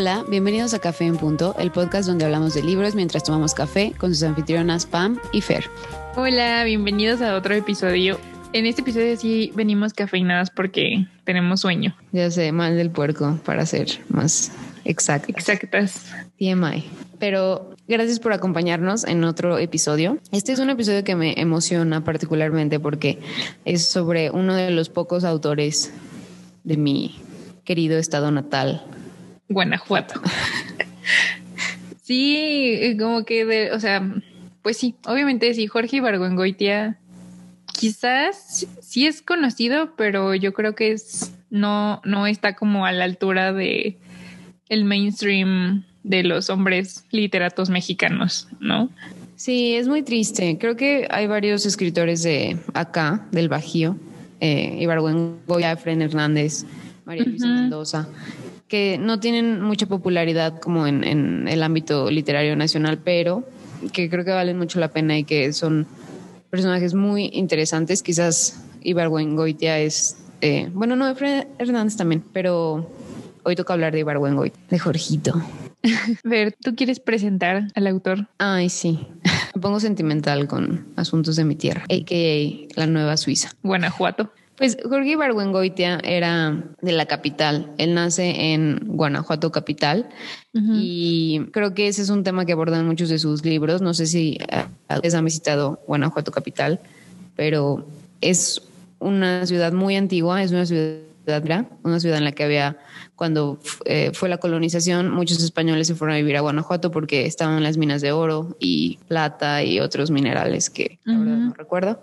Hola, bienvenidos a Café en Punto, el podcast donde hablamos de libros mientras tomamos café con sus anfitrionas Pam y Fer. Hola, bienvenidos a otro episodio. En este episodio sí venimos cafeinadas porque tenemos sueño. Ya sé, mal del puerco para ser más exactas. Exactas. TMI. Pero gracias por acompañarnos en otro episodio. Este es un episodio que me emociona particularmente porque es sobre uno de los pocos autores de mi querido estado natal, Guanajuato. sí, como que, de, o sea, pues sí, obviamente sí, Jorge Ibargüengoitia quizás sí es conocido, pero yo creo que es no no está como a la altura de el mainstream de los hombres literatos mexicanos, ¿no? Sí, es muy triste. Creo que hay varios escritores de acá, del Bajío, eh, Ibargüengoitia, Efren Hernández, María Luisa Mendoza, que no tienen mucha popularidad como en, en, el ámbito literario nacional, pero que creo que valen mucho la pena y que son personajes muy interesantes. Quizás Ibargüengoitia es, eh, bueno, no, Efraín Hernández también, pero hoy toca hablar de Ibargüengoitia, de Jorgito. Ver, ¿tú quieres presentar al autor? Ay, sí. Me pongo sentimental con asuntos de mi tierra, a.k.a. la Nueva Suiza. Guanajuato. Pues Jorge Ibargüengoitia era de la capital. Él nace en Guanajuato capital uh -huh. y creo que ese es un tema que abordan muchos de sus libros. No sé si ustedes han visitado Guanajuato capital, pero es una ciudad muy antigua, es una ciudad, una ciudad en la que había cuando eh, fue la colonización, muchos españoles se fueron a vivir a Guanajuato porque estaban las minas de oro y plata y otros minerales que uh -huh. la verdad no recuerdo.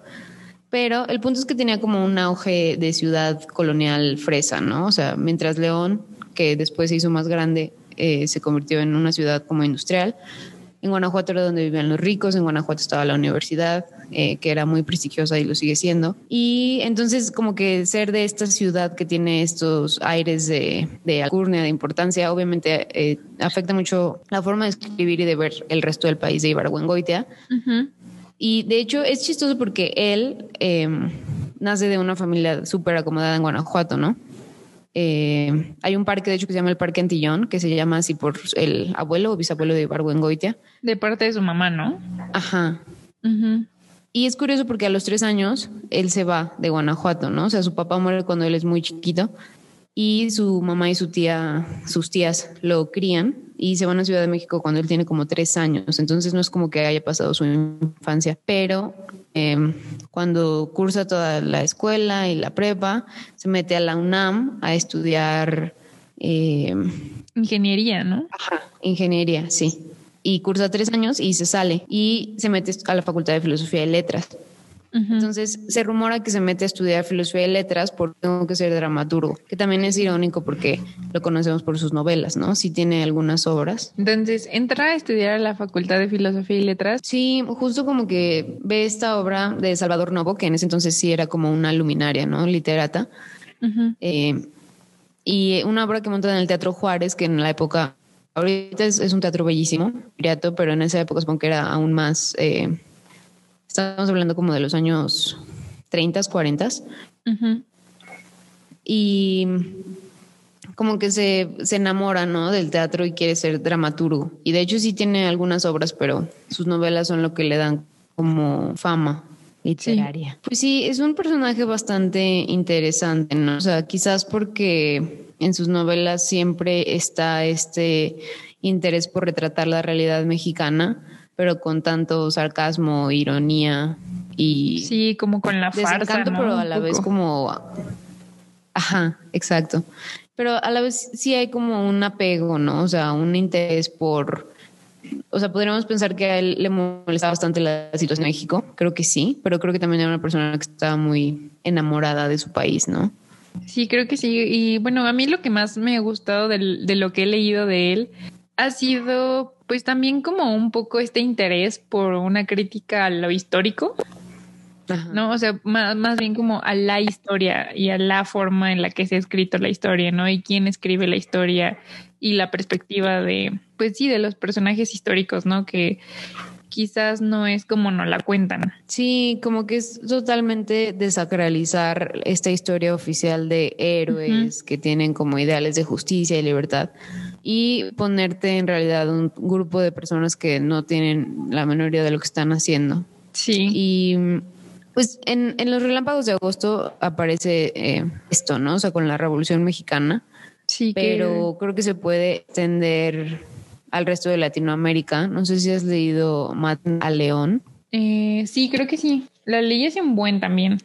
Pero el punto es que tenía como un auge de ciudad colonial fresa, ¿no? O sea, mientras León, que después se hizo más grande, eh, se convirtió en una ciudad como industrial. En Guanajuato era donde vivían los ricos, en Guanajuato estaba la universidad, eh, que era muy prestigiosa y lo sigue siendo. Y entonces como que ser de esta ciudad que tiene estos aires de, de alcurnia, de importancia, obviamente eh, afecta mucho la forma de escribir y de ver el resto del país de Ibargüengoitia. Uh -huh. Y de hecho es chistoso porque él eh, nace de una familia súper acomodada en Guanajuato, ¿no? Eh, hay un parque, de hecho, que se llama el Parque Antillón, que se llama así por el abuelo o bisabuelo de Ibargüengoitia. De parte de su mamá, ¿no? Ajá. Uh -huh. Y es curioso porque a los tres años él se va de Guanajuato, ¿no? O sea, su papá muere cuando él es muy chiquito y su mamá y su tía, sus tías lo crían y se van a Ciudad de México cuando él tiene como tres años. Entonces no es como que haya pasado su infancia, pero eh, cuando cursa toda la escuela y la prepa, se mete a la UNAM a estudiar eh, ingeniería, ¿no? Ajá, ingeniería, sí. Y cursa tres años y se sale y se mete a la Facultad de Filosofía y Letras. Uh -huh. Entonces se rumora que se mete a estudiar filosofía y letras porque tengo que ser dramaturgo, que también es irónico porque lo conocemos por sus novelas, ¿no? Sí tiene algunas obras. Entonces entra a estudiar a la Facultad de Filosofía y Letras. Sí, justo como que ve esta obra de Salvador Novo, que en ese entonces sí era como una luminaria, ¿no? Literata. Uh -huh. eh, y una obra que monta en el Teatro Juárez, que en la época, ahorita es, es un teatro bellísimo, pero en esa época supongo que era aún más... Eh, Estamos hablando como de los años 30, 40. Uh -huh. Y como que se, se enamora, ¿no? Del teatro y quiere ser dramaturgo. Y de hecho sí tiene algunas obras, pero sus novelas son lo que le dan como fama literaria. Sí. Pues sí, es un personaje bastante interesante, ¿no? O sea, quizás porque en sus novelas siempre está este interés por retratar la realidad mexicana pero con tanto sarcasmo, ironía y... Sí, como con la farsa, ¿no? pero a la vez como... Ajá, exacto. Pero a la vez sí hay como un apego, ¿no? O sea, un interés por... O sea, podríamos pensar que a él le molestaba bastante la situación de México. Creo que sí, pero creo que también era una persona que estaba muy enamorada de su país, ¿no? Sí, creo que sí. Y bueno, a mí lo que más me ha gustado de lo que he leído de él ha sido pues también como un poco este interés por una crítica a lo histórico, Ajá. ¿no? O sea, más, más, bien como a la historia y a la forma en la que se ha escrito la historia, ¿no? Y quién escribe la historia y la perspectiva de, pues sí, de los personajes históricos, ¿no? Que quizás no es como no la cuentan. Sí, como que es totalmente desacralizar esta historia oficial de héroes que tienen como ideales de justicia y libertad y ponerte en realidad un grupo de personas que no tienen la menor idea de lo que están haciendo. Sí. Y pues en, los relámpagos de agosto aparece eh, esto, ¿no? O sea, con la Revolución Mexicana. Sí, pero creo que se puede extender al resto de Latinoamérica. No sé si has leído Matan a León. Eh, sí, creo que sí. La leí es un buen también.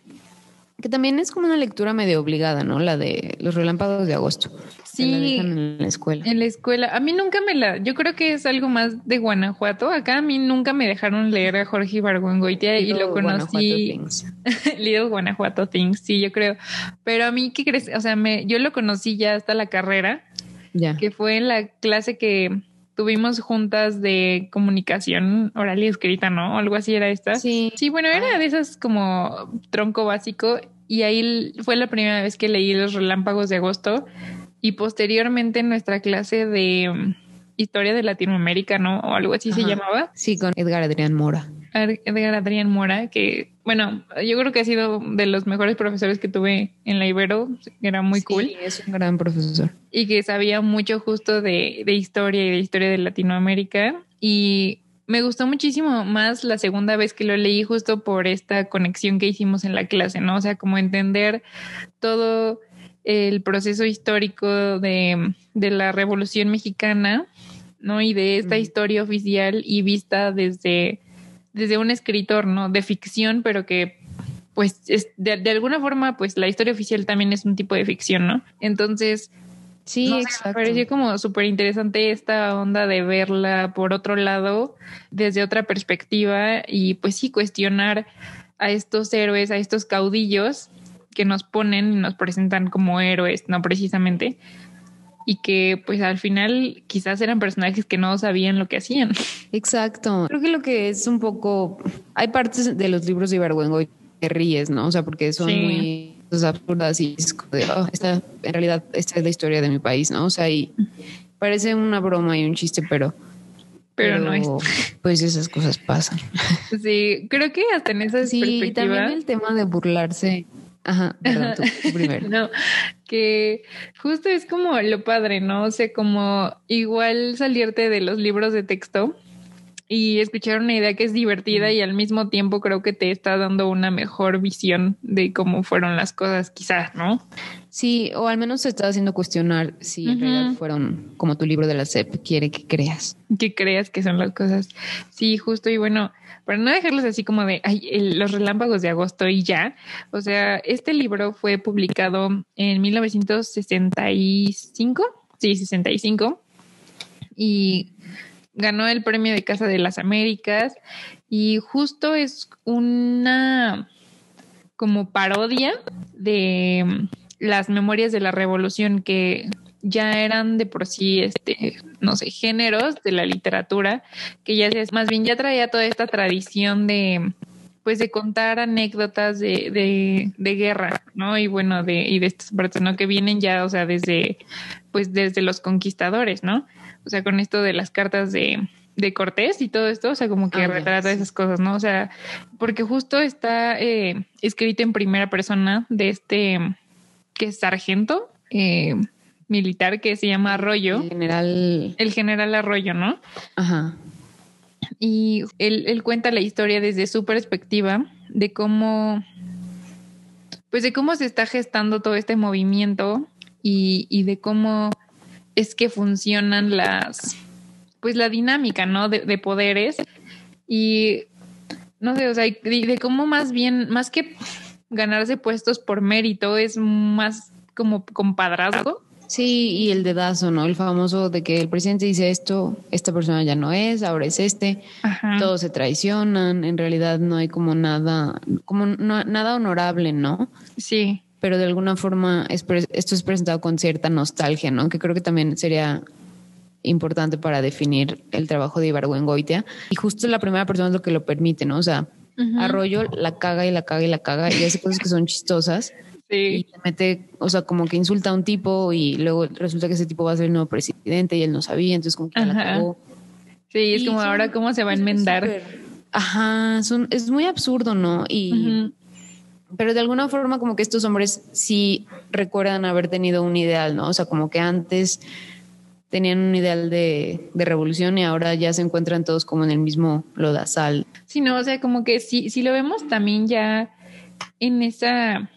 Que también es como una lectura medio obligada, ¿no? La de los relámpagos de agosto. Sí. en la escuela. En la escuela. A mí nunca me la. Yo creo que es algo más de Guanajuato. Acá a mí nunca me dejaron leer a Jorge Ibargüengoitia y lo conocí. Little Guanajuato Things, sí, yo creo. Pero a mí, ¿qué crees? O sea, me, yo lo conocí ya hasta la carrera. Ya. Que fue en la clase que tuvimos juntas de comunicación oral y escrita, ¿no? Algo así era esta. Sí. Sí, bueno, era de esas como tronco básico y ahí fue la primera vez que leí los relámpagos de agosto y posteriormente en nuestra clase de mm, historia de Latinoamérica, ¿no? O algo así se llamaba. Sí, con Edgar Adrián Mora. Edgar Adrián Mora, que bueno, yo creo que ha sido de los mejores profesores que tuve en la Ibero, era muy cool. es un gran profesor. Y que sabía mucho justo de, de historia y de historia de Latinoamérica. Y me gustó muchísimo más la segunda vez que lo leí justo por esta conexión que hicimos en la clase, ¿no? O sea, como entender todo el proceso histórico de, de la Revolución Mexicana, ¿no? Y de esta historia oficial y vista desde desde un escritor, ¿no? De ficción, pero que pues es, de, alguna forma, pues la historia oficial también es un tipo de ficción, ¿no? Entonces, sí, me pareció como súper interesante esta onda de verla por otro lado, desde otra perspectiva y pues sí cuestionar a estos héroes, a estos caudillos que nos ponen y nos presentan como héroes, no precisamente, y que pues al final quizás eran personajes que no sabían lo que hacían. Exacto. Creo que lo que es un poco, hay partes de los libros de Ibargüengo que ríes, ¿no? O sea, porque son muy absurdas y es como de, oh, esta, en realidad esta es la historia de mi país, ¿no? O sea, y parece una broma y un chiste, pero... Pero, no es. Pues esas cosas pasan. Sí, creo que hasta en esa sí, y también el tema de burlarse Ajá, perdón, tú, primero. no, que justo es como lo padre, ¿no? O sea, como igual salirte de los libros de texto y escuchar una idea que es divertida y al mismo tiempo creo que te está dando una mejor visión de cómo fueron las cosas, quizás, ¿no? Sí, o al menos te está haciendo cuestionar si en realidad fueron como tu libro de la SEP quiere que creas. Que creas que son las cosas. Sí, justo. Y bueno, para no dejarlos así como de los relámpagos de agosto y ya. O sea, este libro fue publicado en 1965. Sí, 65. Y ganó el premio de Casa de las Américas. Y justo es una como parodia de las memorias de la revolución que ya eran de por sí, este, no sé, géneros de la literatura, que ya es más bien ya traía toda esta tradición de, pues de contar anécdotas de, de, de, guerra, ¿no? Y bueno, de, y de estas partes, ¿no? Que vienen ya, o sea, desde, pues desde los conquistadores, ¿no? O sea, con esto de las cartas de, de Cortés y todo esto, o sea, como que ah, retrata esas cosas, ¿no? O sea, porque justo está eh, escrito en primera persona de este, que es sargento, eh, militar que se llama Arroyo. El general. El general Arroyo, ¿no? Ajá. Y él, cuenta la historia desde su perspectiva de cómo, pues de cómo se está gestando todo este movimiento y, de cómo es que funcionan las, pues la dinámica, ¿no? De, de poderes y no sé, o sea, de, cómo más bien, más que ganarse puestos por mérito, es más como compadrazgo Sí, y el dedazo, ¿no? El famoso de que el presidente dice esto, esta persona ya no es, ahora es este, todos se traicionan, en realidad no hay como nada, como nada honorable, ¿no? Sí. Pero de alguna forma esto es presentado con cierta nostalgia, ¿no? Que creo que también sería importante para definir el trabajo de Ibargüengoitia. Y justo la primera persona es lo que lo permite, ¿no? O sea, Arroyo la caga y la caga y la caga y hace cosas que son chistosas y se mete, o sea, como que insulta a un tipo y luego resulta que ese tipo va a ser el nuevo presidente y él no sabía, entonces como que la cagó. Sí, es como ahora cómo se va a enmendar. Ajá, son, es muy absurdo, ¿no? Y pero de alguna forma como que estos hombres sí recuerdan haber tenido un ideal, ¿no? O sea, como que antes tenían un ideal de, revolución y ahora ya se encuentran todos como en el mismo lodazal. Sí, no, o sea, como que si, si lo vemos también ya en esa,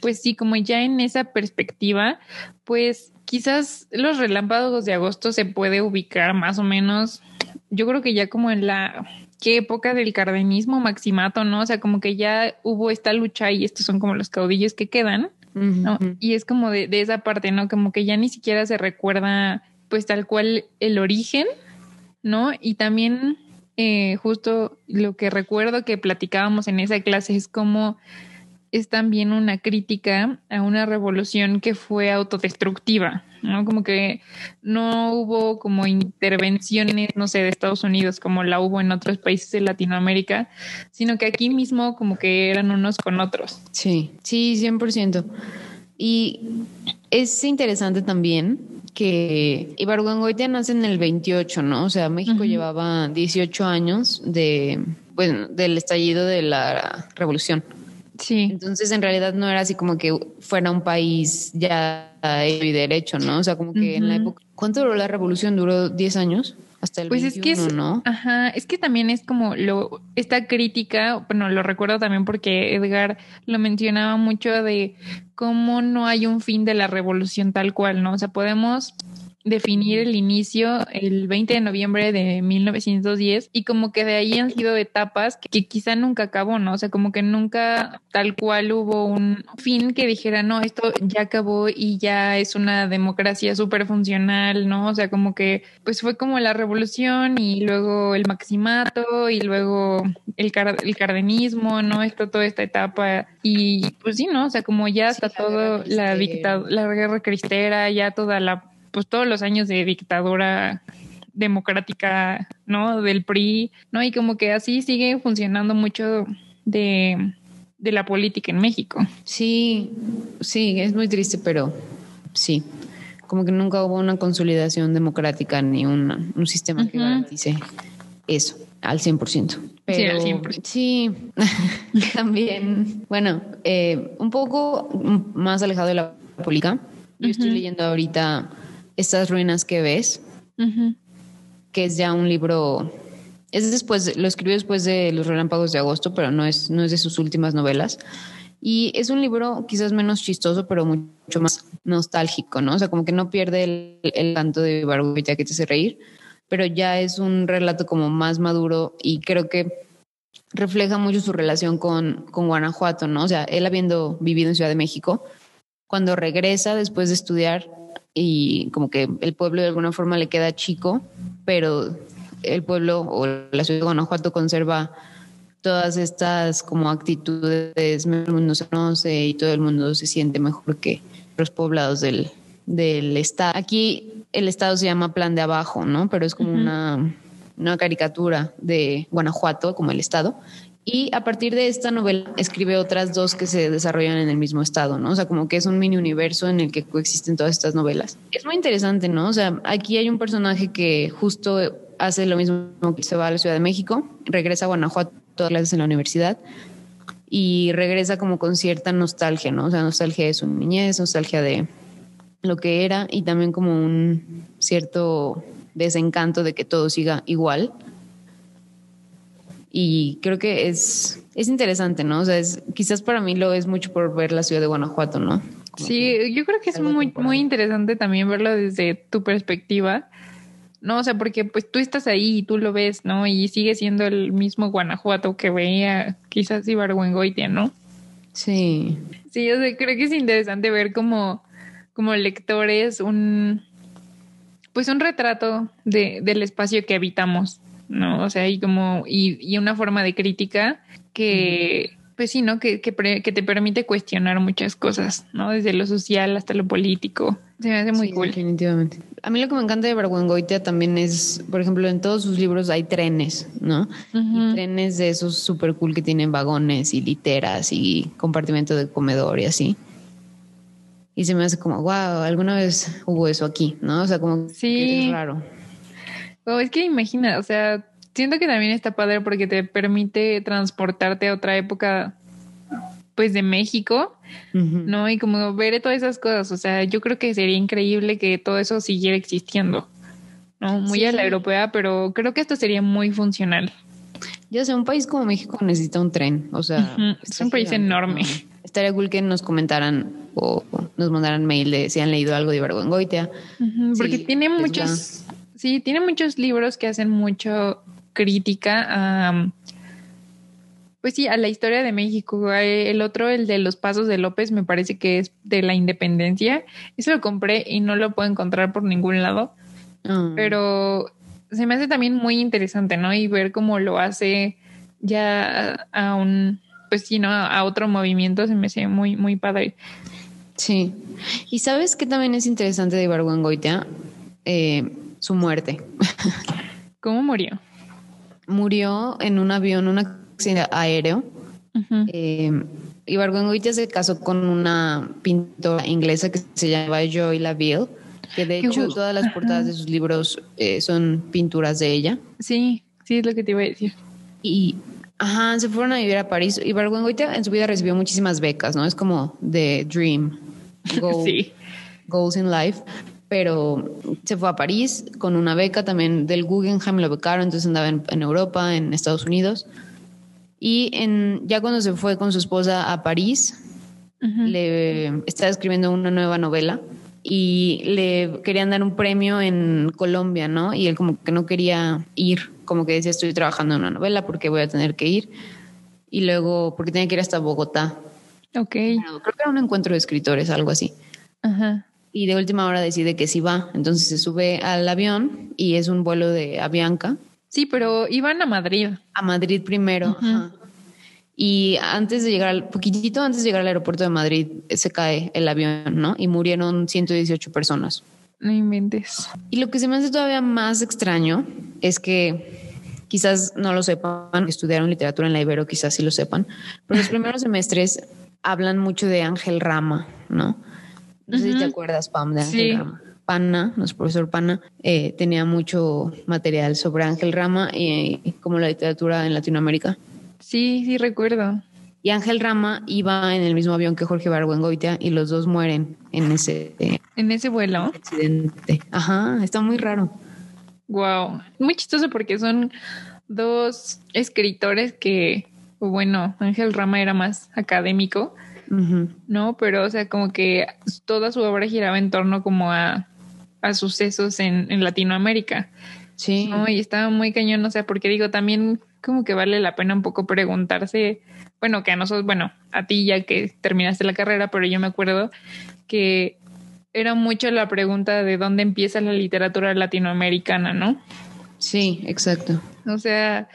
pues sí, como ya en esa perspectiva, pues quizás los relámpagos de agosto se puede ubicar más o menos, yo creo que ya como en la qué época del cardenismo maximato, ¿no? O sea, como que ya hubo esta lucha y estos son como los caudillos que quedan, ¿no? Y es como de, esa parte, ¿no? Como que ya ni siquiera se recuerda pues tal cual el origen, ¿no? Y también eh, justo lo que recuerdo que platicábamos en esa clase es como es también una crítica a una revolución que fue autodestructiva, ¿no? Como que no hubo como intervenciones, no sé, de Estados Unidos como la hubo en otros países de Latinoamérica, sino que aquí mismo como que eran unos con otros. Sí, sí, 100%. Y es interesante también que Ibargüengoitia nace en el 28, ¿no? O sea, México llevaba 18 años de, bueno, del estallido de la revolución. Sí. Entonces, en realidad no era así como que fuera un país ya y derecho, ¿no? O sea, como que en la época. ¿Cuánto duró la revolución? ¿Duró 10 años? Hasta el pues es que es, ¿no? Ajá, es que también es como lo, esta crítica, bueno, lo recuerdo también porque Edgar lo mencionaba mucho de cómo no hay un fin de la revolución tal cual, ¿no? O sea, podemos definir el inicio el 20 de noviembre de 1910 y como que de ahí han sido etapas que, quizá nunca acabó, ¿no? O sea, como que nunca tal cual hubo un fin que dijera, no, esto ya acabó y ya es una democracia súper funcional, ¿no? O sea, como que pues fue como la revolución y luego el maximato y luego el, el cardenismo, ¿no? Esto, toda esta etapa y pues sí, ¿no? O sea, como ya está todo la dictadura, la guerra cristera, ya toda la pues todos los años de dictadura democrática, ¿no? Del PRI, ¿no? Y como que así sigue funcionando mucho de, la política en México. Sí, sí, es muy triste, pero sí, como que nunca hubo una consolidación democrática ni un sistema que garantice eso al 100%. sí, al 100%. Sí, también, bueno, eh, un poco más alejado de la política. Yo estoy leyendo ahorita estas ruinas que ves, que es ya un libro, es después, lo escribió después de Los Relámpagos de Agosto, pero no es, no es de sus últimas novelas. Y es un libro quizás menos chistoso, pero mucho más nostálgico, ¿no? O sea, como que no pierde el, el canto de ya que te hace reír, pero ya es un relato como más maduro y creo que refleja mucho su relación con, con Guanajuato, ¿no? O sea, él habiendo vivido en Ciudad de México, cuando regresa después de estudiar, y como que el pueblo de alguna forma le queda chico, pero el pueblo o la ciudad de Guanajuato conserva todas estas como actitudes, el mundo se conoce y todo el mundo se siente mejor que los poblados del, del estado. Aquí el estado se llama Plan de Abajo, ¿no? Pero es como una, una caricatura de Guanajuato como el estado y a partir de esta novela escribe otras dos que se desarrollan en el mismo estado, ¿no? O sea, como que es un mini universo en el que coexisten todas estas novelas. Es muy interesante, ¿no? O sea, aquí hay un personaje que justo hace lo mismo que se va a la Ciudad de México, regresa a Guanajuato todas las en la universidad y regresa como con cierta nostalgia, ¿no? O sea, nostalgia de su niñez, nostalgia de lo que era y también como un cierto desencanto de que todo siga igual y creo que es, es interesante, ¿no? O sea, es, quizás para mí lo es mucho por ver la ciudad de Guanajuato, ¿no? sí, yo creo que es muy, muy interesante también verlo desde tu perspectiva. No, o sea, porque pues tú estás ahí y tú lo ves, ¿no? Y sigue siendo el mismo Guanajuato que veía quizás Ibargüengoitia, ¿no? Sí. Sí, yo sé, creo que es interesante ver como, como lectores un, pues un retrato de, del espacio que habitamos. ¿No? O sea, y como, y, y una forma de crítica que, pues sí, ¿no? Que, que, que, te permite cuestionar muchas cosas, ¿no? Desde lo social hasta lo político. Se me hace muy cool. Definitivamente. A mí lo que me encanta de Bergüengoitia también es, por ejemplo, en todos sus libros hay trenes, ¿no? y trenes de esos súper cool que tienen vagones y literas y compartimento de comedor y así. Y se me hace como, wow, alguna vez hubo eso aquí, ¿no? O sea, como sí. es raro es que imagina, o sea, siento que también está padre porque te permite transportarte a otra época pues de México, ¿no? Y como ver todas esas cosas, o sea, yo creo que sería increíble que todo eso siguiera existiendo, ¿no? Muy a la europea, pero creo que esto sería muy funcional. Ya sé, un país como México necesita un tren, o sea, es un país enorme. Estaría cool que nos comentaran o nos mandaran mail de si han leído algo de Ibargüengoitia. porque tiene muchos, sí, tiene muchos libros que hacen mucho crítica a, pues sí, a la historia de México. El otro, el de los pasos de López, me parece que es de la independencia. Eso lo compré y no lo puedo encontrar por ningún lado. Ah. Pero se me hace también muy interesante, ¿no? Y ver cómo lo hace ya a un, pues sí, ¿no? A otro movimiento se me hace muy, muy padre. Sí. Y sabes que también es interesante de Ibargüengoitia, eh, su muerte. ¿Cómo murió? Murió en un avión, un accidente aéreo. Uh se casó con una pintora inglesa que se llama Joy Laville, que de hecho todas las portadas de sus libros eh, son pinturas de ella. Sí, sí, es lo que te iba a decir. Y Ajá, se fueron a vivir a París. Y Barguengoitia en su vida recibió muchísimas becas, ¿no? Es como The Dream, sí. Goals in Life. Pero se fue a París con una beca también del Guggenheim, lo becaron, entonces andaba en, Europa, en Estados Unidos. Y en, ya cuando se fue con su esposa a París, le estaba escribiendo una nueva novela y le querían dar un premio en Colombia, ¿no? Y él como que no quería ir, como que decía, estoy trabajando en una novela porque voy a tener que ir. Y luego, porque tenía que ir hasta Bogotá. Ok. creo que era un encuentro de escritores, algo así. Ajá. Y de última hora decide que sí va. Entonces se sube al avión y es un vuelo de Avianca. Sí, pero iban a Madrid. A Madrid primero. Ajá. Y antes de llegar, al, poquitito antes de llegar al aeropuerto de Madrid, se cae el avión, ¿no? Y murieron 118 personas. No inventes. Y lo que se me hace todavía más extraño es que quizás no lo sepan, estudiaron literatura en la Ibero, quizás sí lo sepan, pero los primeros semestres hablan mucho de Ángel Rama, ¿no? No sé si te acuerdas, Pam, de Ángel Rama. Pana, nuestro profesor Pana, eh, tenía mucho material sobre Ángel Rama y como la literatura en Latinoamérica. Sí, sí recuerdo. Y Ángel Rama iba en el mismo avión que Jorge Barguengoitia y los dos mueren en ese en ese vuelo. Accidente. Ajá, está muy raro. Wow, muy chistoso porque son dos escritores que, bueno, Ángel Rama era más académico, ¿no? Pero, o sea, como que toda su obra giraba en torno como a, a sucesos en, en Latinoamérica. Sí. Y estaba muy cañón, o sea, porque digo, también como que vale la pena un poco preguntarse, bueno, que a nosotros, bueno, a ti ya que terminaste la carrera, pero yo me acuerdo que era mucho la pregunta de dónde empieza la literatura latinoamericana, ¿no? Sí, exacto. O sea,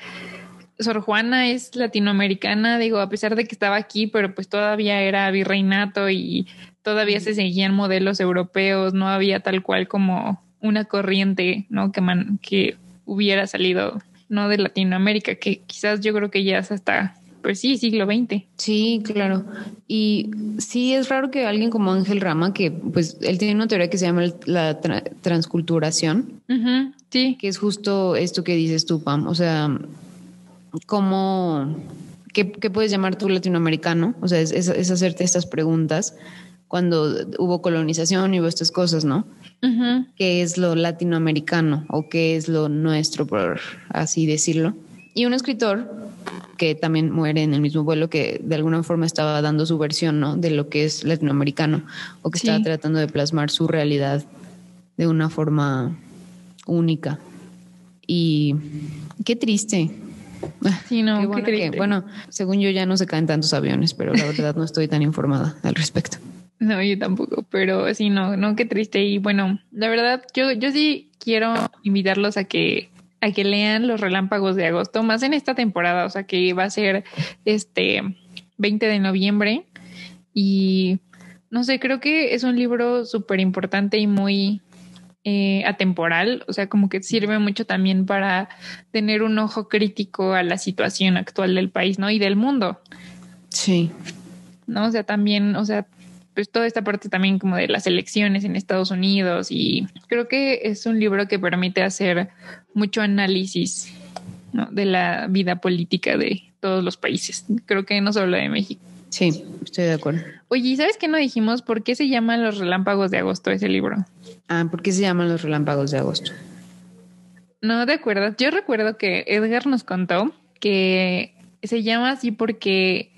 Sor Juana es latinoamericana, digo, a pesar de que estaba aquí, pero pues todavía era virreinato y todavía se seguían modelos europeos, no había tal cual como una corriente, ¿no? Que, man, que hubiera salido no de Latinoamérica, que quizás yo creo que ya es hasta, pues sí, siglo XX. Sí, claro. Y sí, es raro que alguien como Ángel Rama, que pues él tiene una teoría que se llama la transculturación, sí. que es justo esto que dices tú, Pam. O sea, ¿cómo, qué, puedes llamar tú latinoamericano? O sea, es, es hacerte estas preguntas cuando hubo colonización y hubo estas cosas, ¿no? qué es lo latinoamericano o qué es lo nuestro, por así decirlo. Y un escritor que también muere en el mismo vuelo, que de alguna forma estaba dando su versión ¿no? de lo que es latinoamericano o que estaba tratando de plasmar su realidad de una forma única. Y qué triste. Sí, no, qué, triste. bueno, según yo ya no se caen tantos aviones, pero la verdad no estoy tan informada al respecto. No, yo tampoco, pero sí, no, no, qué triste. Y bueno, la verdad, yo, yo sí quiero invitarlos a que, a que lean Los Relámpagos de Agosto, más en esta temporada, o sea que va a ser este 20 de noviembre. Y no sé, creo que es un libro súper importante y muy eh, atemporal, o sea, como que sirve mucho también para tener un ojo crítico a la situación actual del país, ¿no? Y del mundo. Sí. ¿No? O sea, también, o sea, pues toda esta parte también como de las elecciones en Estados Unidos y creo que es un libro que permite hacer mucho análisis ¿no? de la vida política de todos los países. Creo que no solo de México. Sí, estoy de acuerdo. Oye, ¿sabes qué no dijimos? ¿Por qué se llaman Los Relámpagos de Agosto ese libro? Ah, ¿por qué se llaman Los Relámpagos de Agosto? No, de acuerdo. Yo recuerdo que Edgar nos contó que se llama así porque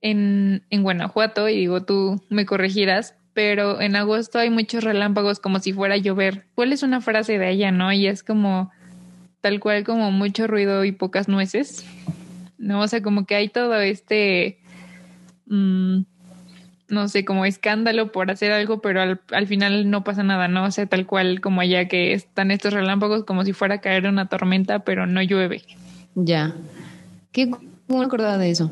en, en Guanajuato, y digo, tú me corregirás, pero en agosto hay muchos relámpagos como si fuera a llover. ¿Cuál es una frase de ella, no? Y es como tal cual como mucho ruido y pocas nueces. No, o sea, como que hay todo este, mm, no sé, como escándalo por hacer algo, pero al, al, final no pasa nada, ¿no? O sea, tal cual como allá que están estos relámpagos como si fuera a caer una tormenta, pero no llueve. Ya. ¿Qué me acordaba de eso?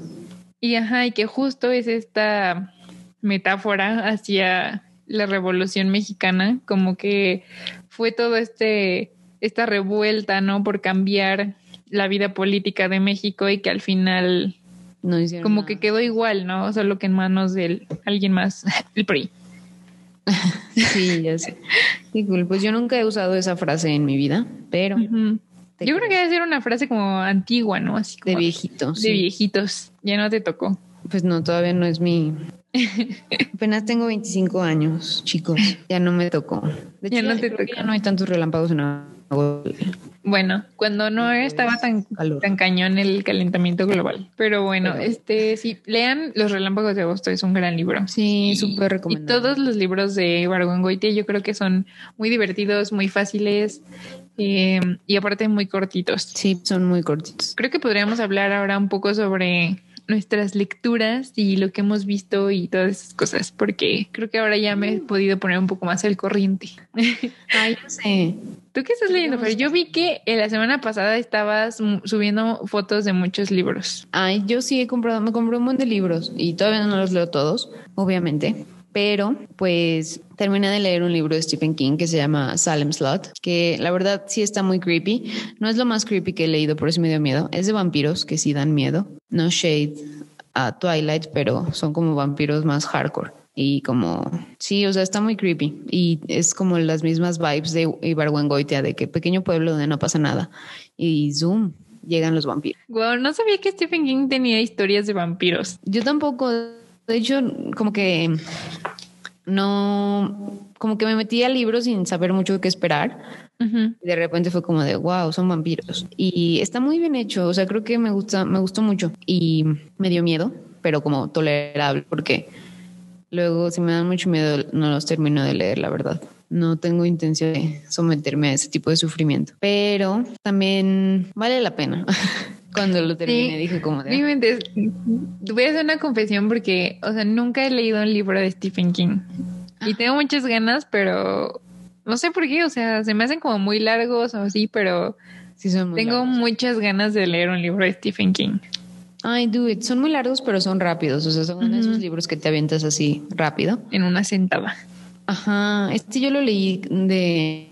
Y ajá, y que justo es esta metáfora hacia la revolución mexicana, como que fue todo este, esta revuelta, ¿no? Por cambiar la vida política de México y que al final no como que quedó igual, ¿no? Solo que en manos de alguien más, el PRI. sí, ya sé. Pues yo nunca he usado esa frase en mi vida, pero... Yo creo que debe ser una frase como antigua, ¿no? Así de viejitos. De viejitos. Ya no te tocó. Pues no, todavía no es mi. Apenas tengo 25 años, chicos. Ya no me tocó. De hecho, ya no te tocó. Ya no hay tantos relámpagos en bueno, cuando no estaba tan, tan cañón el calentamiento global. Pero bueno, este sí, lean Los Relámpagos de Agosto, es un gran libro. Sí, súper recomendable. Y todos los libros de Goite yo creo que son muy divertidos, muy fáciles eh, y aparte muy cortitos. Sí, son muy cortitos. Creo que podríamos hablar ahora un poco sobre nuestras lecturas y lo que hemos visto y todas esas cosas, porque creo que ahora ya me he podido poner un poco más al corriente. Ay, no sé. ¿Tú qué estás leyendo? Pero yo vi que la semana pasada estabas subiendo fotos de muchos libros. Ay, yo sí he comprado, me compré un montón de libros y todavía no los leo todos, obviamente. Pero, pues, terminé de leer un libro de Stephen King que se llama Salem Slot, que la verdad sí está muy creepy. No es lo más creepy que he leído, por eso me dio miedo. Es de vampiros que sí dan miedo. No shade a Twilight, pero son como vampiros más hardcore. Y como, sí, o sea, está muy creepy. Y es como las mismas vibes de Ibargüengoitia, de que pequeño pueblo donde no pasa nada. Y zoom, llegan los vampiros. Wow, no sabía que Stephen King tenía historias de vampiros. Yo tampoco. De hecho, como que no, como que me metí al libro sin saber mucho qué esperar. Y de repente fue como de, wow, son vampiros. Y está muy bien hecho, o sea, creo que me gusta, me gustó mucho. Y me dio miedo, pero como tolerable, porque luego si me dan mucho miedo no los termino de leer, la verdad. No tengo intención de someterme a ese tipo de sufrimiento, pero también vale la pena. Cuando lo terminé dije como de... voy a hacer una confesión porque, o sea, nunca he leído un libro de Stephen King. Y tengo muchas ganas, pero no sé por qué, o sea, se me hacen como muy largos o así, pero sí son tengo muchas ganas de leer un libro de Stephen King. Ay, do it. Son muy largos, pero son rápidos. O sea, son esos libros que te avientas así rápido. En una sentada. Ajá. Este yo lo leí de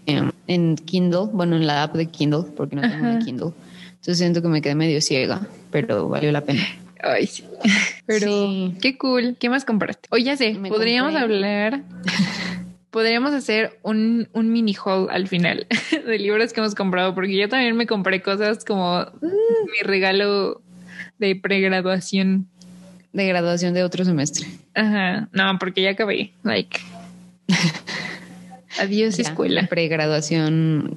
en Kindle, bueno, en la app de Kindle, porque no tengo de Kindle. Entonces siento que me quedé medio ciega, pero valió la pena. Ay, sí. Pero qué cool. ¿Qué más compraste? Oye, ya sé, podríamos hablar. podríamos hacer un, un mini haul al final de libros que hemos comprado, porque yo también me compré cosas como mm. mi regalo de pregraduación. De graduación de otro semestre. Ajá. No, porque ya acabé. Like. Adiós, escuela. Pregraduación.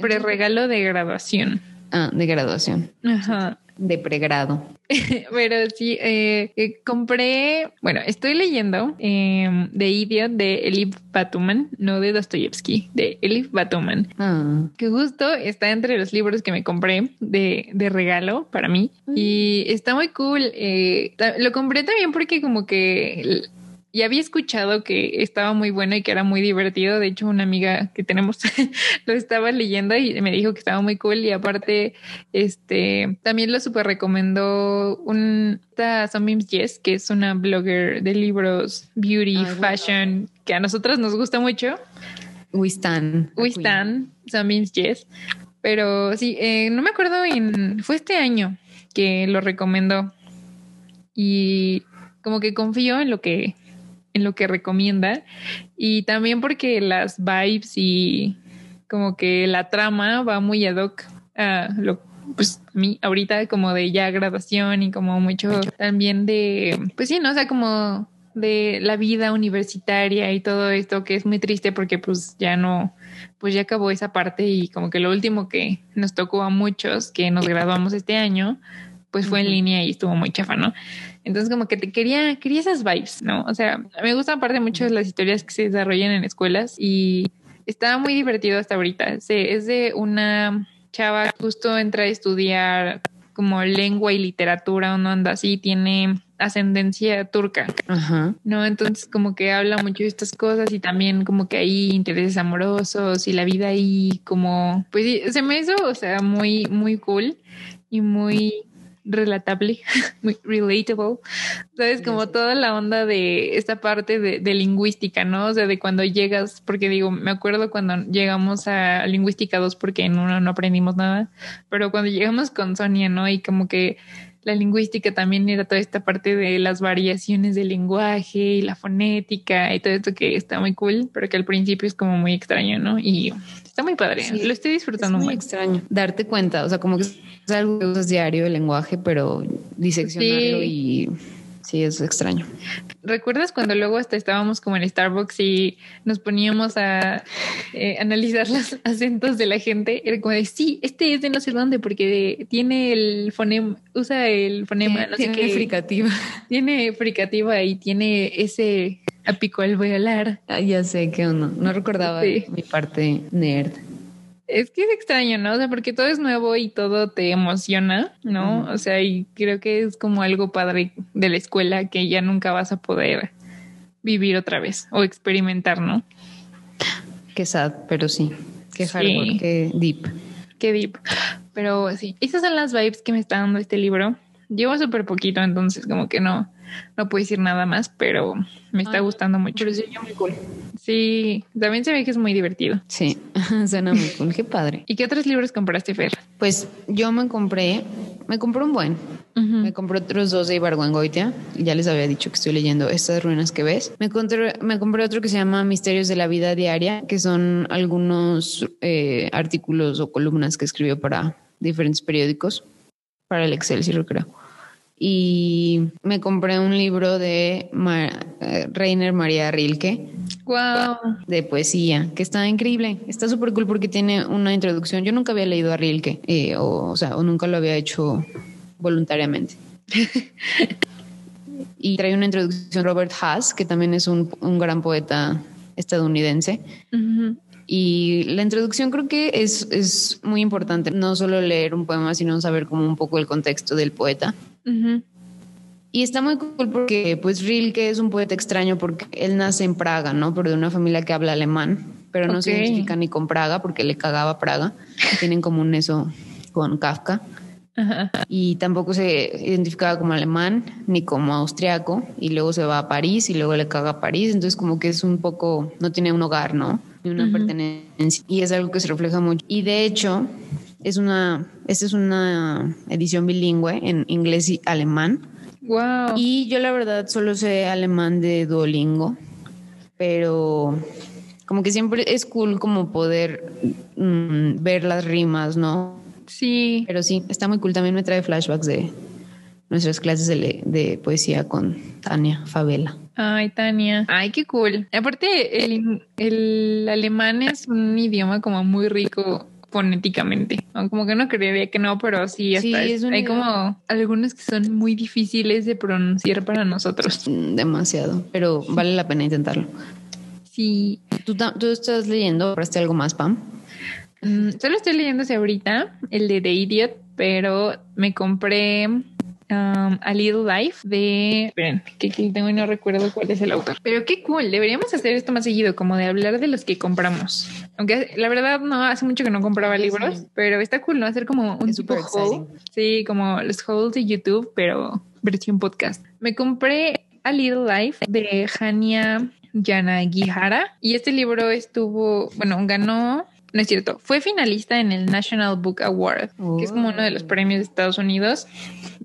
Preregalo de graduación. Ah, de graduación. Ajá. De pregrado. Pero sí, eh, eh, compré, bueno, estoy leyendo eh, The Idiot de Elif Batuman, no de Dostoyevsky, de Elif Batuman, ah. que justo está entre los libros que me compré de, de regalo para mí y está muy cool. Eh, lo compré también porque como que y había escuchado que estaba muy bueno y que era muy divertido. De hecho, una amiga que tenemos lo estaba leyendo y me dijo que estaba muy cool. Y aparte, este también lo super recomendó un Sometimes Yes, que es una blogger de libros, beauty, fashion, que a nosotras nos gusta mucho. We stand. We stand, Sometimes Yes. Pero sí, eh, no me acuerdo en. Fue este año que lo recomendó. Y como que confío en lo que en lo que recomienda. Y también porque las vibes y como que la trama va muy ad hoc a lo pues a mí ahorita como de ya graduación y como mucho también de, pues sí, ¿no? O sea, como de la vida universitaria y todo esto que es muy triste porque pues ya no, pues ya acabó esa parte y como que lo último que nos tocó a muchos que nos graduamos este año, pues fue en línea y estuvo muy chafa, ¿no? Entonces como que te quería, quería esas vibes, ¿no? O sea, me gustan aparte mucho las historias que se desarrollan en escuelas y estaba muy divertido hasta ahorita. es de una chava que justo entra a estudiar como lengua y literatura o no anda así, tiene ascendencia turca, Ajá. ¿no? Entonces como que habla mucho de estas cosas y también como que hay intereses amorosos y la vida ahí como, pues se me hizo, o sea, muy, muy cool y muy relatable, muy relatable, ¿sabes? Como toda la onda de esta parte de, de, lingüística, ¿no? O sea, de cuando llegas, porque digo, me acuerdo cuando llegamos a lingüística 2 porque en uno no aprendimos nada, pero cuando llegamos con Sonia, ¿no? Y como que la lingüística también era toda esta parte de las variaciones del lenguaje y la fonética y todo esto que está muy cool, pero que al principio es como muy extraño, ¿no? Y está muy padre, lo estoy disfrutando es muy extraño. Darte cuenta, o sea, como que es algo que usas diario el lenguaje, pero diseccionarlo y Sí, es extraño. ¿Recuerdas cuando luego hasta estábamos como en Starbucks y nos poníamos a eh, analizar los acentos de la gente? Era como de, sí, este es de no sé dónde porque tiene el fonema, usa el fonema, no sé qué. fricativa. Tiene fricativa y tiene ese apico al volar. Ah, ya sé que no, no recordaba mi parte nerd. Es que es extraño, ¿no? O sea, porque todo es nuevo y todo te emociona, ¿no? O sea, y creo que es como algo padre de la escuela que ya nunca vas a poder vivir otra vez o experimentar, ¿no? Qué sad, pero sí. Qué hardcore, qué deep. Qué deep. Pero sí, esas son las vibes que me está dando este libro. Llevo súper poquito, entonces como que no, no puedo decir nada más, pero me está gustando mucho. Pero sí, muy cool. Sí, también se ve que es muy divertido. Sí, suena muy cool, qué padre. ¿Y qué otros libros compraste, Fer? Pues yo me compré, me compré un buen. Me compré otros dos de Ibargüengoitia. Ya les había dicho que estoy leyendo Estas ruinas que ves. Me compré, me compré otro que se llama Misterios de la vida diaria, que son algunos eh, artículos o columnas que escribió para diferentes periódicos, para el Excel, lo creo y me compré un libro de eh, Rainer María Rilke. Wow. De poesía, que está increíble. Está súper cool porque tiene una introducción. Yo nunca había leído a Rilke, eh, o, sea, o nunca lo había hecho voluntariamente. y trae una introducción Robert Haas, que también es un, gran poeta estadounidense. Y la introducción creo que es, es, muy importante, no solo leer un poema, sino saber como un poco el contexto del poeta. Y está muy cool porque pues Rilke es un poeta extraño porque él nace en Praga, ¿no? Pero de una familia que habla alemán, pero no se identifica ni con Praga porque le cagaba Praga. Tienen común eso con Kafka. Y tampoco se identificaba como alemán ni como austriaco. Y luego se va a París y luego le caga a París. Entonces como que es un poco, no tiene un hogar, ¿no? Ni una pertenencia. Y es algo que se refleja mucho. Y de hecho, es una, esta es una edición bilingüe en inglés y alemán. Wow. Y yo la verdad solo sé alemán de Duolingo, pero como que siempre es cool como poder mm, ver las rimas, ¿no? Sí. Pero sí, está muy cool. También me trae flashbacks de nuestras clases de, de poesía con Tania Favela. Ay, Tania. Ay, qué cool. Aparte, el, el alemán es un idioma como muy rico fonéticamente. Como que no creería que no, pero sí, hasta hay como algunos que son muy difíciles de pronunciar para nosotros. Mm, demasiado, pero vale la pena intentarlo. Sí. ¿Tú, tú estás leyendo? ¿Compraste algo más, Pam? Mm, solo estoy leyendo ahorita, el de The Idiot, pero me compré Um, a Little Life de. Esperen, que tengo y no recuerdo cuál es el autor. Pero qué cool. Deberíamos hacer esto más seguido, como de hablar de los que compramos. Aunque la verdad no hace mucho que no compraba libros, pero está cool, ¿no? Hacer como un tipo haul. Sí, como los hauls de YouTube, pero versión podcast. Me compré A Little Life de Hania Yanagihara y este libro estuvo, bueno, ganó no es cierto, fue finalista en el National Book Award, que es como uno de los oh. premios de Estados Unidos.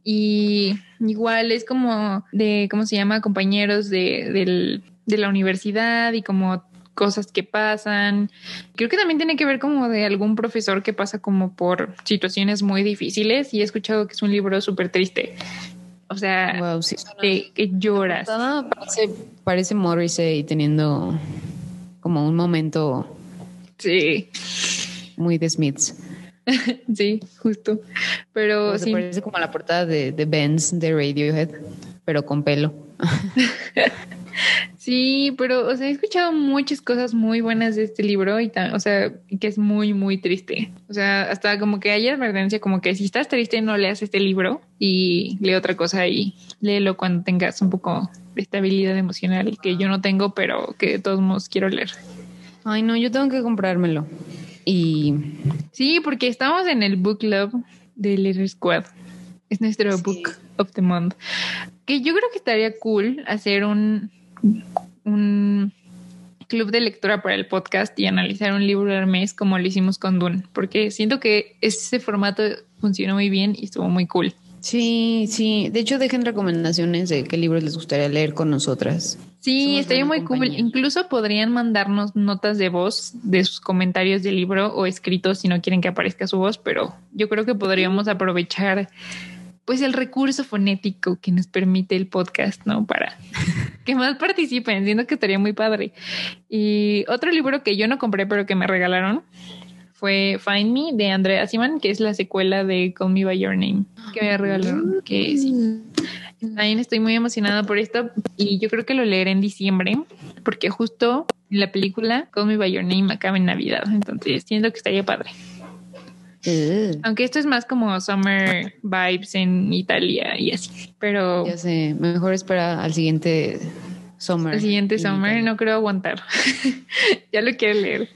Y igual es como de, ¿cómo se llama? Compañeros de, de la universidad y como cosas que pasan. Creo que también tiene que ver como de algún profesor que pasa como por situaciones muy difíciles y he escuchado que es un libro súper triste. O sea, que, lloras. Parece, parece Morrissey teniendo como un momento. Sí. Muy de Smiths. sí, justo. Pero sí. Parece como la portada de, de Benz de Radiohead, pero con pelo. Sí, pero, o sea, he escuchado muchas cosas muy buenas de este libro y, o sea, que es muy, muy triste. O sea, hasta como que hay advertencia, como que si estás triste no leas este libro y lee otra cosa y léelo cuando tengas un poco de estabilidad emocional que yo no tengo, pero que de todos modos quiero leer. Ay, no, yo tengo que comprármelo. Y sí, porque estamos en el book club de Letter Squad. Es nuestro book of the month. Que yo creo que estaría cool hacer un un club de lectura para el podcast y analizar un libro al mes como lo hicimos con Dune, porque siento que ese formato funcionó muy bien y estuvo muy cool. Sí, sí. De hecho, dejen recomendaciones de qué libros les gustaría leer con nosotras. Sí, estaría muy cool. Incluso podrían mandarnos notas de voz de sus comentarios del libro o escritos si no quieren que aparezca su voz, pero yo creo que podríamos aprovechar pues el recurso fonético que nos permite el podcast, ¿no? Para que más participen, siento que estaría muy padre. Y otro libro que yo no compré, pero que me regalaron, fue Find Me de Andrea Siman, que es la secuela de Call Me By Your Name, que me regalaron, que sí. También estoy muy emocionada por esto y yo creo que lo leeré en diciembre, porque justo la película Call Me By Your Name acaba en Navidad, entonces siento que estaría padre. Aunque esto es más como summer vibes en Italia y así, pero... Ya sé, mejor espera al siguiente summer. Al siguiente summer no creo aguantar. ya lo quiero leer.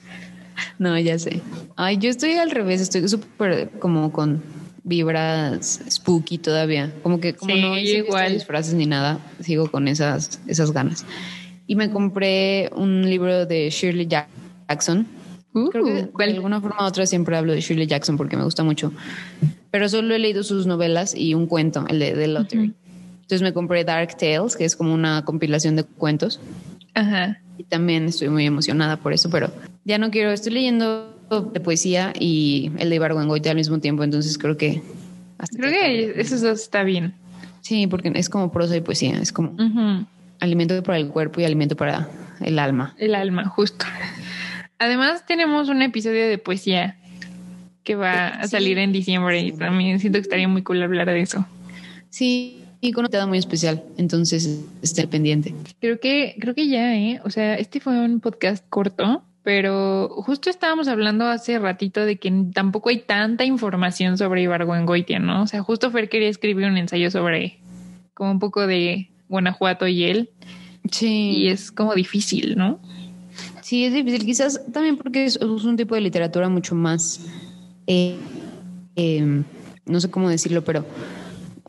No, ya sé. Ay, yo estoy al revés, estoy súper como con vibras spooky todavía. Como que como no hice igual frases ni nada, sigo con esas, esas ganas. Y me compré un libro de Shirley Jackson Creo que uh, de alguna forma u otra siempre hablo de Shirley Jackson porque me gusta mucho. Pero solo he leído sus novelas y un cuento, el de The Lottery. Entonces me compré Dark Tales, que es como una compilación de cuentos. Ajá. Y también estoy muy emocionada por eso, pero ya no quiero. Estoy leyendo de poesía y el de Ibargüengoite al mismo tiempo, entonces creo que. creo que, eso está bien. Sí, porque es como prosa y poesía, es como alimento para el cuerpo y alimento para el alma. El alma, justo. Además, tenemos un episodio de poesía que va a salir en diciembre y también siento que estaría muy cool hablar de eso. Sí, y con un tema muy especial, entonces esté pendiente. Creo que, creo que ya, ¿eh? O sea, este fue un podcast corto, pero justo estábamos hablando hace ratito de que tampoco hay tanta información sobre Ibargüengoitia, ¿no? O sea, justo Fer quería escribir un ensayo sobre como un poco de Guanajuato y él. Sí. Y es como difícil, ¿no? Sí, es difícil, quizás también porque es, un tipo de literatura mucho más, eh, em, no sé cómo decirlo, pero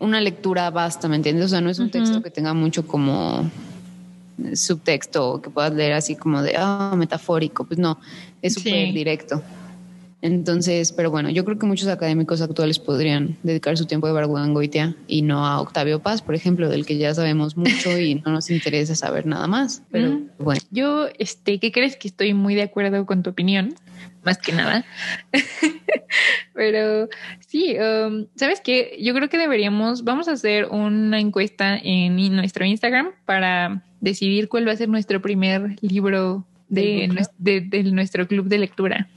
una lectura vasta, ¿me entiendes? O sea, no es un texto que tenga mucho como subtexto que puedas leer así como de, ah, metafórico, pues no, es súper directo. Entonces, pero bueno, yo creo que muchos académicos actuales podrían dedicar su tiempo a Barguangoitia y no a Octavio Paz, por ejemplo, del que ya sabemos mucho y no nos interesa saber nada más. Pero bueno. Yo, este, ¿qué crees que estoy muy de acuerdo con tu opinión? Más que nada. pero sí, um, ¿sabes qué? Yo creo que deberíamos, vamos a hacer una encuesta en nuestro Instagram para decidir cuál va a ser nuestro primer libro de, de nuestro club de lectura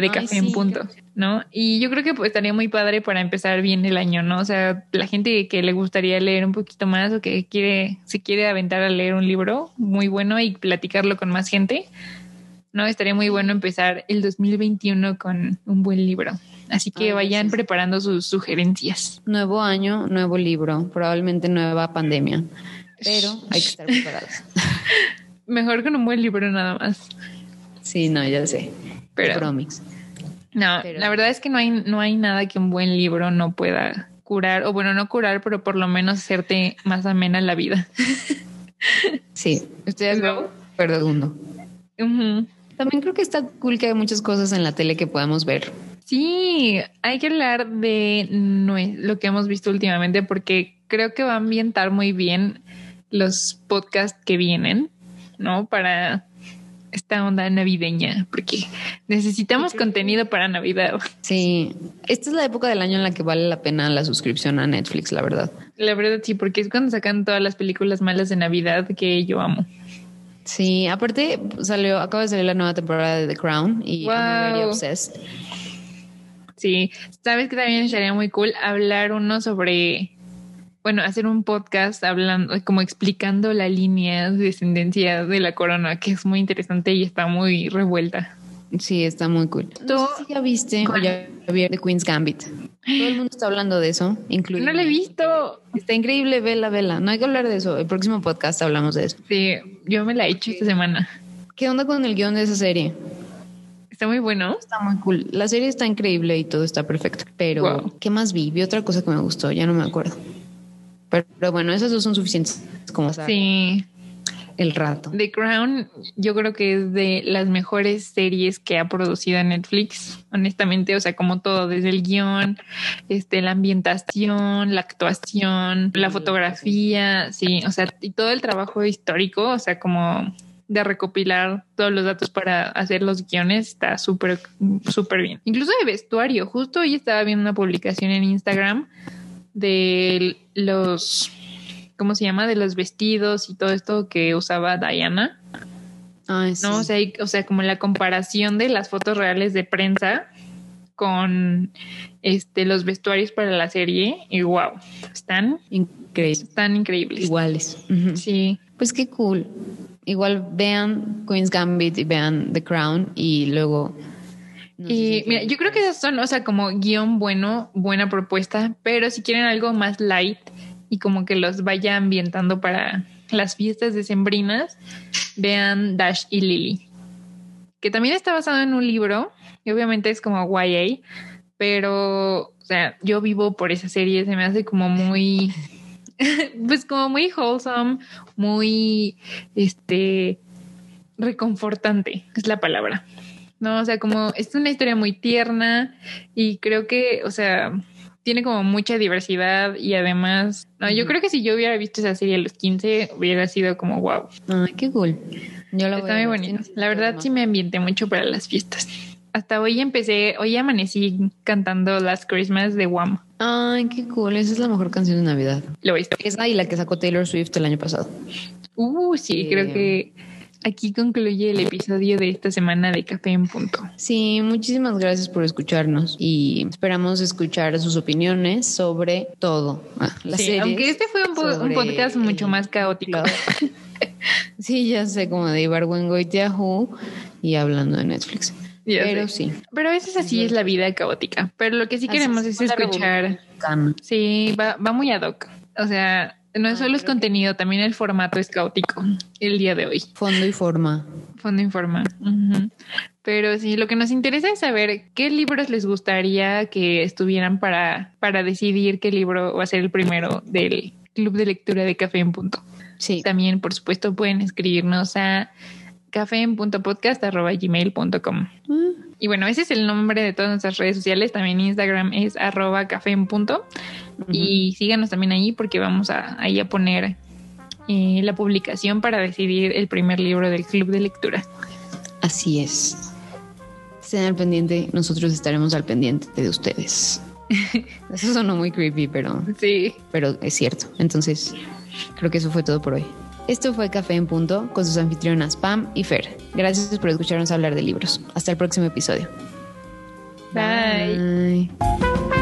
de café en punto, ¿no? Y yo creo que pues, estaría muy padre para empezar bien el año, ¿no? O sea, la gente que le gustaría leer un poquito más o que quiere, se quiere aventar a leer un libro muy bueno y platicarlo con más gente, ¿no? Estaría muy bueno empezar el 2021 con un buen libro. Así que vayan preparando sus sugerencias. Nuevo año, nuevo libro, probablemente nueva pandemia, pero hay que estar preparados. Mejor con un buen libro nada más. Sí, no, ya sé. Pero, no, la verdad es que no hay, no hay nada que un buen libro no pueda curar, o bueno, no curar, pero por lo menos hacerte más amena la vida. sí, estoy de acuerdo. También creo que está cool que hay muchas cosas en la tele que podamos ver. Sí, hay que hablar de lo que hemos visto últimamente porque creo que va a ambientar muy bien los podcasts que vienen, ¿no? Para esta onda navideña, porque necesitamos contenido para Navidad. Sí, esta es la época del año en la que vale la pena la suscripción a Netflix, la verdad. La verdad sí, porque es cuando sacan todas las películas malas de Navidad que yo amo. Sí, aparte salió, acaba de salir la nueva temporada de The Crown y Wow. I'm obsessed. Sí, sabes que también sería muy cool hablar uno sobre, bueno, hacer un podcast hablando, como explicando la línea de descendencia de la corona, que es muy interesante y está muy revuelta. Sí, está muy cool. Tú- No sé si ya viste o ya viste Queen's Gambit. Todo el mundo está hablando de eso, incluido. No lo he visto. Está increíble, vela, vela. No hay que hablar de eso. El próximo podcast hablamos de eso. Sí, yo me la he hecho esta semana. ¿Qué onda con el guion de esa serie? Está muy bueno. Está muy cool. La serie está increíble y todo está perfecto. Pero, Wow. ¿qué más vi? Vi otra cosa que me gustó, ya no me acuerdo. Pero, pero bueno, esas dos son suficientes como Sí, el rato. The Crown yo creo que es de las mejores series que ha producido Netflix, honestamente, o sea, como todo, desde el guion, este, la ambientación, la actuación, la fotografía, sí, o sea, y todo el trabajo histórico, o sea, como de recopilar todos los datos para hacer los guiones está súper, súper bien. Incluso de vestuario, justo hoy estaba viendo una publicación en Instagram de los ¿cómo se llama? De los vestidos y todo esto que usaba Diana. Ay, sí. ¿no? O sea, o sea, como la comparación de las fotos reales de prensa con este los vestuarios para la serie y wow, están Increíble. están increíbles. Iguales. Sí, Pues qué cool. Igual vean Queen's Gambit y vean The Crown y luego. no y mira, yo creo que esas son, o sea, como guion bueno, buena propuesta, pero si quieren algo más light y como que los vaya ambientando para las fiestas decembrinas, vean Dash y Lily, que también está basado en un libro, y obviamente es como YA, pero, o sea, yo vivo por esa serie, se me hace como muy, pues como muy wholesome, muy, este, reconfortante, es la palabra. No, o sea, como es una historia muy tierna y creo que, o sea, tiene como mucha diversidad y además, no, yo creo que si yo hubiera visto esa serie a los 15 hubiera sido como wow. Ay, qué cool. Yo la Está muy bonito. La verdad sí me ambienté mucho para las fiestas. Hasta hoy empecé, hoy amanecí cantando Last Christmas de Wham. Ay, qué cool. Esa es la mejor canción de Navidad. Lo visto. Esa y la que sacó Taylor Swift el año pasado. Uh, sí, Sí. creo que aquí concluye el episodio de esta semana de Café en Punto. Sí, muchísimas gracias por escucharnos y esperamos escuchar sus opiniones sobre todo. Ah, las Sí, series, aunque este fue un, po- un sobre podcast mucho el- más caótico. Sí, ya sé, como de Ibargüengoitia Who y hablando de Netflix. Ya Pero sé. sí. Pero a veces así es la vida caótica. Pero lo que sí Así queremos es escuchar. Sí, va, va muy ad hoc. O sea, no solo es contenido, también el formato es caótico el día de hoy. Fondo y forma. Fondo Informa. Ujú. Pero sí, lo que nos interesa es saber qué libros les gustaría que estuvieran para, para decidir qué libro va a ser el primero del club de lectura de Café en Punto. Sí. También, por supuesto, pueden escribirnos a cafeen.podcast.gmail.com. Mm, Y bueno, ese es el nombre de todas nuestras redes sociales. También Instagram es arroba café en punto. Y síganos también ahí porque vamos a, ahí a poner eh, la publicación para decidir el primer libro del club de lectura. Así es. Estén al pendiente, nosotros estaremos al pendiente de ustedes. Eso sonó muy creepy, pero, Sí. pero es cierto. Entonces, creo que eso fue todo por hoy. Esto fue Café en Punto con sus anfitrionas Pam y Fer. Gracias por escucharnos hablar de libros. Hasta el próximo episodio. Bye. Bye.